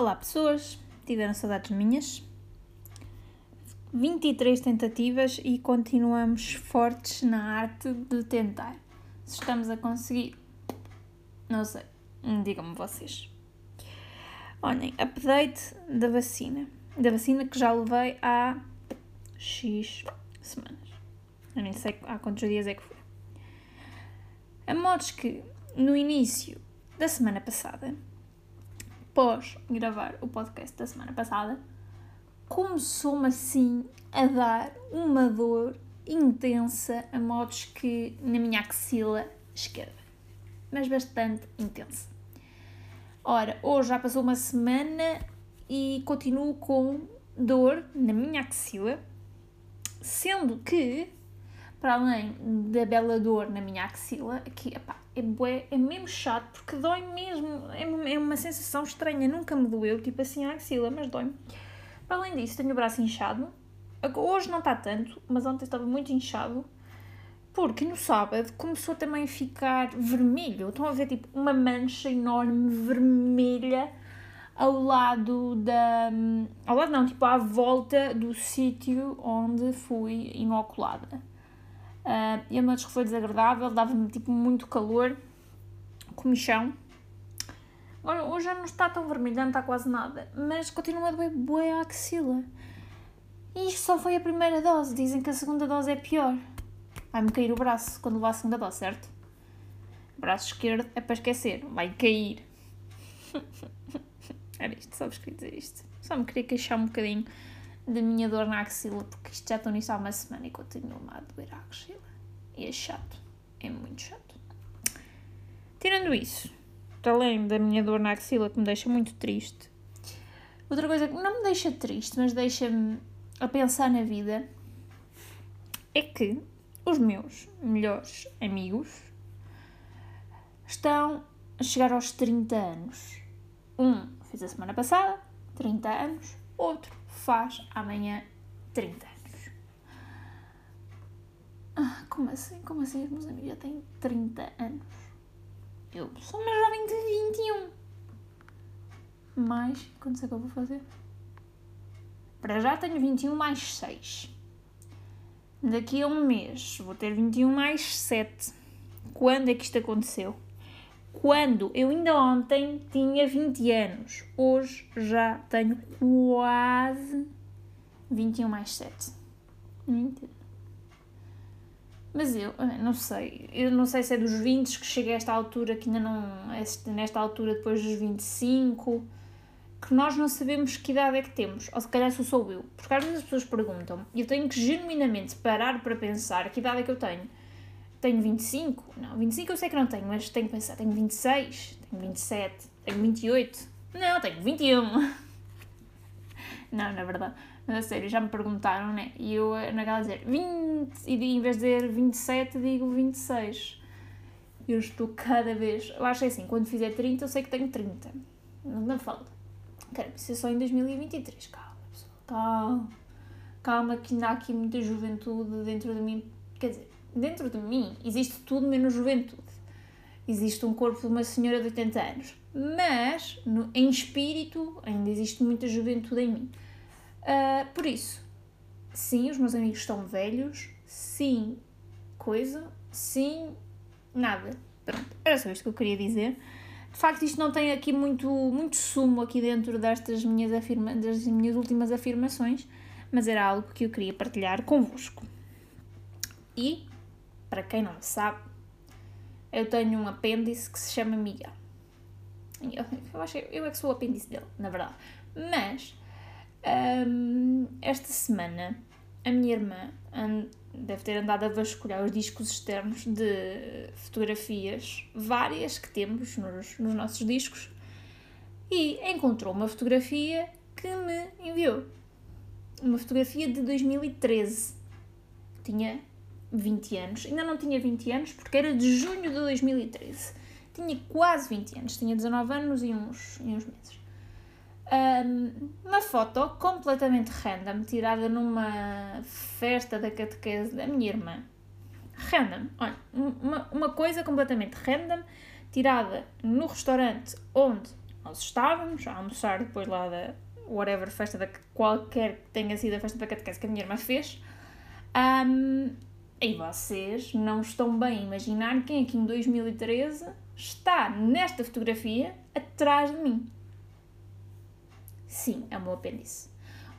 Olá pessoas, tiveram saudades minhas? 23 tentativas e continuamos fortes na arte de tentar. Se estamos a conseguir, não sei, digam-me vocês. Olhem, update da vacina. Da vacina que já levei há X semanas. Eu nem sei há quantos dias é que foi. A modos que no início da semana passada após gravar o podcast da semana passada, começou-me assim a dar uma dor intensa, a modos que na minha axila esquerda, mas bastante intensa. Ora, hoje já passou uma semana e continuo com dor na minha axila, sendo que, para além da bela dor na minha axila, aqui, epá, é, bué, é mesmo chato porque dói mesmo. É, é uma sensação estranha. Nunca me doeu, tipo assim, a axila, mas dói-me. Para além disso, tenho o braço inchado. Hoje não está tanto, mas ontem estava muito inchado. Porque no sábado começou também a ficar vermelho. Estão a ver tipo uma mancha enorme vermelha ao lado da. Ao lado não, tipo à volta do sítio onde fui inoculada. Uh, e a que foi desagradável, dava-me tipo muito calor, comichão. Agora, hoje já não está tão vermelho, não está quase nada, mas continua a doer bué a axila. E isto só foi a primeira dose, dizem que a segunda dose é pior. Vai-me cair o braço quando levar a segunda dose, certo? Braço esquerdo é para esquecer, vai cair. Era isto, vos queria dizer isto. Só me queria queixar um bocadinho da minha dor na axila, porque isto já estou nisso há uma semana e continua a doer a axila. E é chato, é muito chato. Tirando isso, além da minha dor na axila que me deixa muito triste, outra coisa que não me deixa triste, mas deixa-me a pensar na vida, é que os meus melhores amigos estão a chegar aos 30 anos. Um fez a semana passada, 30 anos, outro faz amanhã 30 anos. Ah, como assim? Como assim os meus amigos já têm 30 anos? Eu sou uma jovem de 21. Mais, quantos é que eu vou fazer? Para já tenho 21 mais 6. Daqui a um mês vou ter 21 mais 7. Quando é que isto aconteceu? Quando eu ainda ontem tinha 20 anos, hoje já tenho quase 21 mais 7. Mas eu não sei, eu não sei se é dos 20 que chega a esta altura, que ainda não. nesta altura depois dos 25, que nós não sabemos que idade é que temos, ou se calhar sou eu. Porque às vezes as pessoas perguntam e eu tenho que genuinamente parar para pensar que idade é que eu tenho tenho 25? Não, 25 eu sei que não tenho, mas tenho que pensar, tenho 26, tenho 27, tenho 28. Não, tenho 21. não, na verdade. Mas a sério, já me perguntaram, né? E eu, naquela dizer 20, e em vez de dizer 27, digo 26. Eu estou cada vez. Eu acho assim, quando fizer 30, eu sei que tenho 30. Não, não falta. Quero isso é só em 2023. Calma, pessoal. Calma. Calma, que ainda há aqui muita juventude dentro de mim. Quer dizer, dentro de mim existe tudo menos juventude. Existe um corpo de uma senhora de 80 anos, mas no, em espírito ainda existe muita juventude em mim. Uh, por isso, sim, os meus amigos estão velhos, sim, coisa, sim, nada. Pronto, era só isto que eu queria dizer. De facto, isto não tem aqui muito, muito sumo aqui dentro destas minhas, afirma, das minhas últimas afirmações, mas era algo que eu queria partilhar convosco. E para quem não sabe, eu tenho um apêndice que se chama Miguel. Eu, eu acho eu é que sou o apêndice dele, na verdade. Mas, um, esta semana, a minha irmã deve ter andado a vasculhar os discos externos de fotografias, várias que temos nos, nos nossos discos, e encontrou uma fotografia que me enviou. Uma fotografia de 2013. Tinha 20 anos. Ainda não tinha 20 anos porque era de junho de 2013. Tinha quase 20 anos, tinha 19 anos e uns, e uns meses. Um, uma foto completamente random, tirada numa festa da catequese da minha irmã. Random, olha, uma, uma coisa completamente random, tirada no restaurante onde nós estávamos a almoçar depois lá da whatever festa da qualquer que tenha sido a festa da catequese que a minha irmã fez. Um, e vocês não estão bem a imaginar quem aqui em 2013 está nesta fotografia atrás de mim. Sim, é o meu apêndice.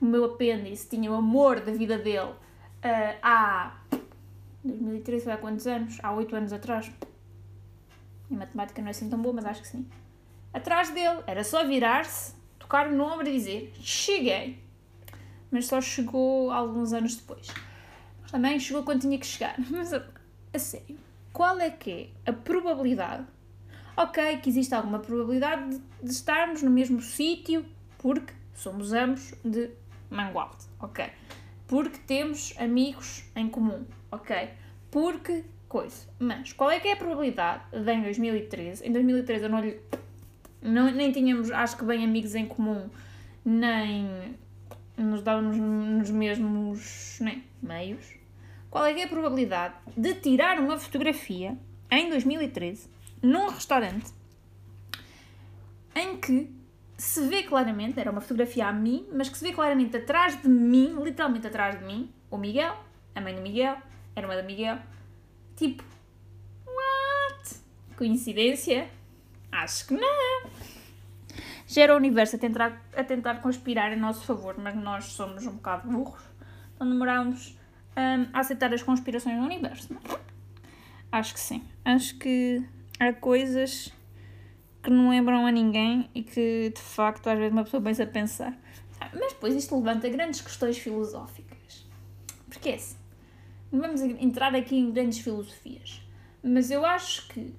O meu apêndice tinha o amor da vida dele uh, há 2013 foi há quantos anos? Há 8 anos atrás. Em matemática não é assim tão boa, mas acho que sim. Atrás dele, era só virar-se, tocar no ombro e dizer: Cheguei. Mas só chegou alguns anos depois. Também chegou quando tinha que chegar. Mas a, sério, qual é que é a probabilidade? Ok, que existe alguma probabilidade de, de estarmos no mesmo sítio porque somos ambos de Mangualde, ok? Porque temos amigos em comum, ok? Porque coisa. Mas qual é que é a probabilidade de em 2013? Em 2013 eu não lhe. Não, nem tínhamos, acho que, bem amigos em comum, nem nos dávamos nos mesmos né, meios. Qual é é a probabilidade de tirar uma fotografia em 2013 num restaurante em que se vê claramente, era uma fotografia a mim, mas que se vê claramente atrás de mim, literalmente atrás de mim, o Miguel, a mãe do Miguel, a irmã do Miguel. Tipo, what? Coincidência? Acho que não. Já era o universo a tentar, a tentar conspirar em nosso favor, mas nós somos um bocado burros. Então demorámos um, a aceitar as conspirações do universo. Não? É? Acho que sim. Acho que há coisas que não lembram a ninguém e que de facto às vezes uma pessoa pensa a pensar. Mas depois isto levanta grandes questões filosóficas. Porque é assim, não vamos entrar aqui em grandes filosofias, mas eu acho que,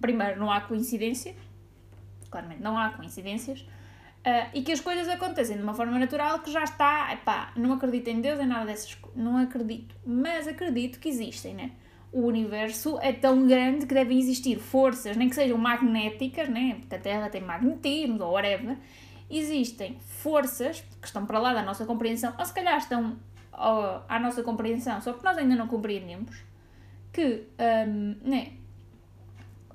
primeiro, não há coincidência, claramente não há coincidências, uh, e que as coisas acontecem de uma forma natural que já está, epá, não acredito em Deus, em nada dessas coisas, não acredito, mas acredito que existem, né? o universo é tão grande que devem existir forças, nem que sejam magnéticas, né? porque a Terra tem magnetismo ou whatever, existem forças que estão para lá da nossa compreensão, ou se calhar estão à nossa compreensão, só que nós ainda não compreendemos, que um, né,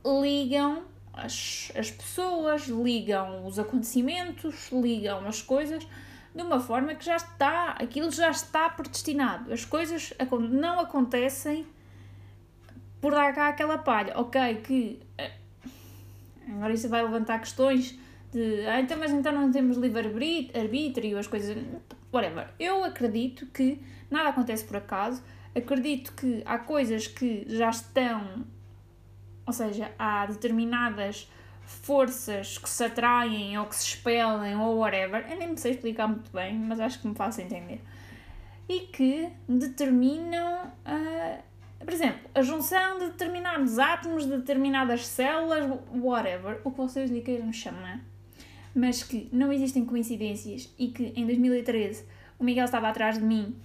ligam as, as pessoas, ligam os acontecimentos, ligam as coisas de uma forma que já está, aquilo já está predestinado. As coisas não acontecem por dar cá aquela palha. Ok, que eh, agora isso vai levantar questões de ah, então, mas então não temos livre-arbítrio, as coisas. Whatever. Eu acredito que nada acontece por acaso. Acredito que há coisas que já estão, ou seja, há determinadas forças que se atraem ou que se expelem ou whatever. Eu nem me sei explicar muito bem, mas acho que me faço entender. E que determinam. Uh, por exemplo, a junção de determinados átomos, de determinadas células, whatever, o que vocês lhe queiram chamar, mas que não existem coincidências e que em 2013 o Miguel estava atrás de mim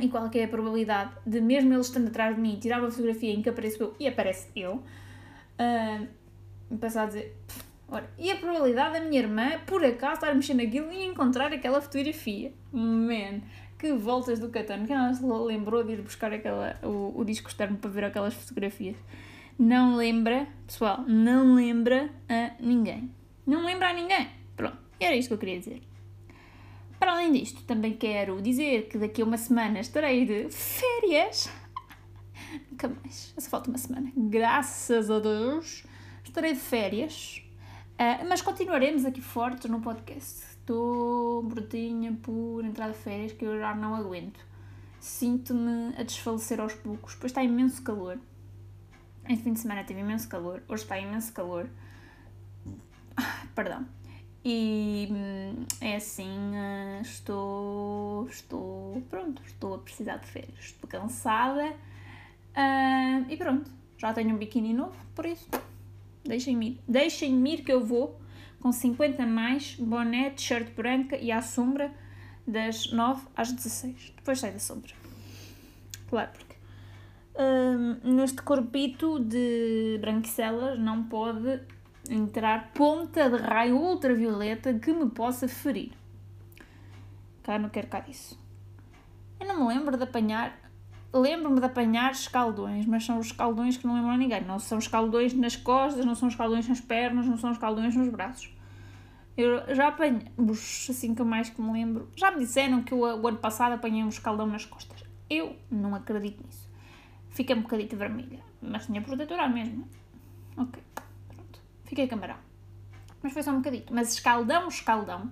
e qual é a probabilidade de, mesmo ele estando atrás de mim, tirar uma fotografia em que apareço eu e aparece eu, uh, passar a dizer. Ora, e a probabilidade da minha irmã, por acaso, estar a mexer naquilo e encontrar aquela fotografia? Man, que voltas do Catano, que ela se lembrou de ir buscar aquela, o, o disco externo para ver aquelas fotografias. Não lembra, pessoal, não lembra a ninguém. Não lembra a ninguém. Pronto, era isto que eu queria dizer. Para além disto, também quero dizer que daqui a uma semana estarei de férias. Nunca mais, só falta uma semana. Graças a Deus, estarei de férias. Uh, mas continuaremos aqui fortes no podcast estou brutinha por entrar de férias que eu já não aguento. Sinto-me a desfalecer aos poucos, pois está imenso calor. Este fim de semana teve imenso calor, hoje está imenso calor. Perdão. E hum, é assim, eh, estou, estou, pronto, estou a precisar de férias, estou cansada uh, e pronto, já tenho um biquíni novo, por isso deixem-me ir, deixem-me ir que eu vou com 50 mais, boné, t-shirt branca e à sombra das 9 às 16. Depois sai da sombra. Claro, porque hum, neste corpito de branquicelas não pode entrar ponta de raio ultravioleta que me possa ferir. Cá não quero cá disso. Eu não me lembro de apanhar lembro-me de apanhar escaldões, mas são os escaldões que não lembram a ninguém. Não são escaldões nas costas, não são escaldões nas pernas, não são escaldões nos braços. Eu já apanhei, assim que mais que me lembro, já me disseram que o, o ano passado apanhei um escaldão nas costas. Eu não acredito nisso. Fiquei um bocadito vermelha, mas tinha protetora mesmo. Ok. Fiquei camarão. Mas foi só um bocadito. Mas escaldão, escaldão,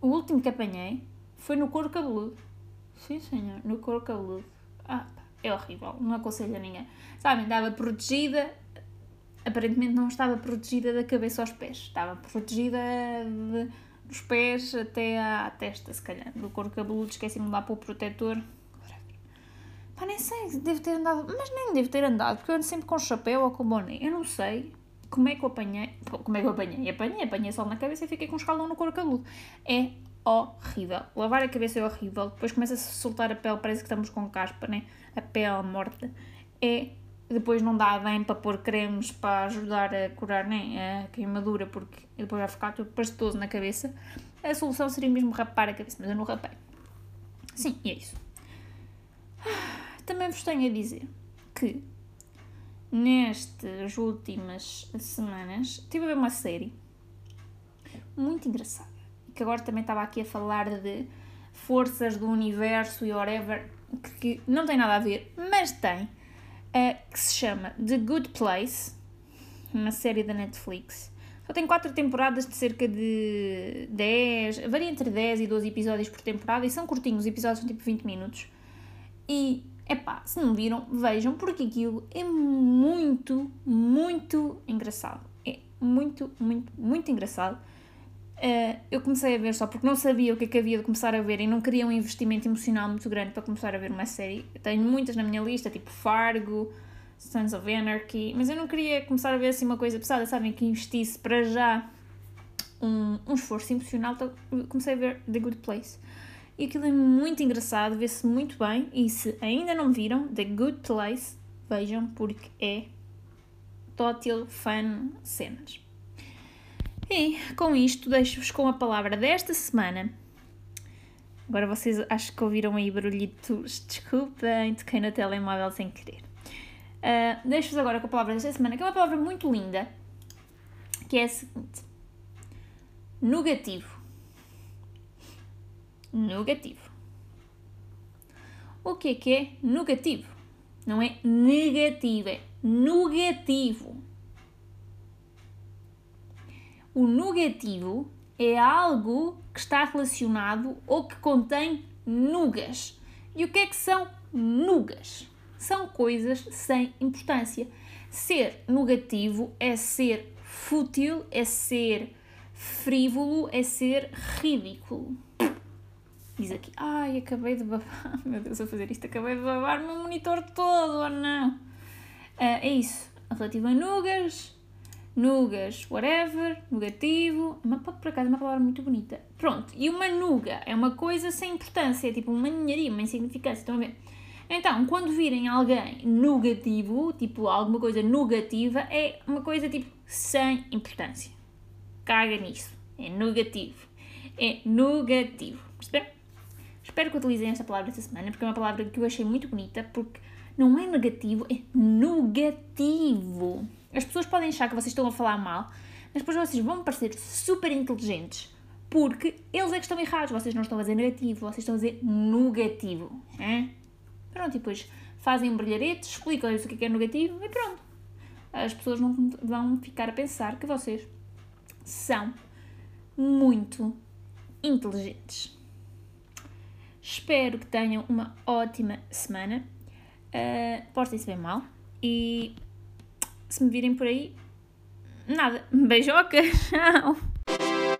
o último que apanhei foi no couro cabeludo. Sim, senhor, no couro cabeludo. Ah, é horrível, não aconselho a ninguém. Sabem, estava protegida, aparentemente não estava protegida da cabeça aos pés, estava protegida de, dos pés até à testa, se calhar. Do couro cabeludo, esqueci-me de lá para o protetor. Pá, nem sei, devo ter andado, mas nem devo ter andado, porque eu ando sempre com chapéu ou com boné. Eu não sei como é que eu apanhei. Como é que eu apanhei? Apanhei, apanhei sol na cabeça e fiquei com um escalão no couro cabeludo. É horrível. Lavar a cabeça é horrível. Depois começa-se a soltar a pele, parece que estamos com caspa, né? A pele morta. É. Depois não dá bem para pôr cremes para ajudar a curar né? a queimadura, porque depois vai ficar tudo pastoso na cabeça. A solução seria mesmo rapar a cabeça, mas eu não rapei. Sim, e é isso. Também vos tenho a dizer que nestas últimas semanas estive a ver uma série muito engraçada que agora também estava aqui a falar de forças do universo e whatever, que, não tem nada a ver, mas tem, uh, que se chama The Good Place, uma série da Netflix. Só tem 4 temporadas de cerca de 10, varia entre 10 e 12 episódios por temporada e são curtinhos, os episódios são tipo 20 minutos. E, epá, se não viram, vejam, porque aquilo é muito, muito engraçado. É muito, muito, muito engraçado. Uh, eu comecei a ver só porque não sabia o que é que havia de começar a ver e não queria um investimento emocional muito grande para começar a ver uma série. Eu tenho muitas na minha lista, tipo Fargo, Sons of Anarchy, mas eu não queria começar a ver assim uma coisa pesada, sabem? Que investisse para já um, um esforço emocional. Então comecei a ver The Good Place. E aquilo é muito engraçado, vê-se muito bem. E se ainda não viram The Good Place, vejam porque é tótil fan cenas. E com isto deixo-vos com a palavra desta semana. Agora vocês acho que ouviram aí barulhitos, desculpem, toquei no telemóvel sem querer. Uh, deixo-vos agora com a palavra desta semana, que é uma palavra muito linda, que é a seguinte: negativo. Negativo. O que é que é negativo? Não é negativo, é negativo. O negativo é algo que está relacionado ou que contém nugas. E o que é que são nugas? São coisas sem importância. Ser negativo é ser fútil, é ser frívolo, é ser ridículo. Diz aqui, ai, acabei de babar, meu Deus, a fazer isto, acabei de babar o meu monitor todo, ou não? Uh, é isso, relativo a nugas, nugas, whatever, negativo, uma, por acaso é uma palavra muito bonita. Pronto, e uma nuga é uma coisa sem importância, é tipo uma ninharia, uma insignificância, estão a ver? Então, quando virem alguém negativo, tipo alguma coisa negativa, é uma coisa tipo sem importância. Caga nisso. É negativo. É negativo. Perceberam? Espero que utilizem esta palavra esta semana, porque é uma palavra que eu achei muito bonita, porque não é negativo, é negativo. As pessoas podem achar que vocês estão a falar mal, mas depois vocês vão parecer super inteligentes porque eles é que estão errados. Vocês não estão a dizer negativo, vocês estão a dizer negativo. É? Pronto, e depois fazem um brilharete, explicam-lhes o que é, é negativo e pronto. As pessoas não vão ficar a pensar que vocês são muito inteligentes. Espero que tenham uma ótima semana. Uh, Portem-se bem mal e se me virem por aí, nada. Beijoca, tchau!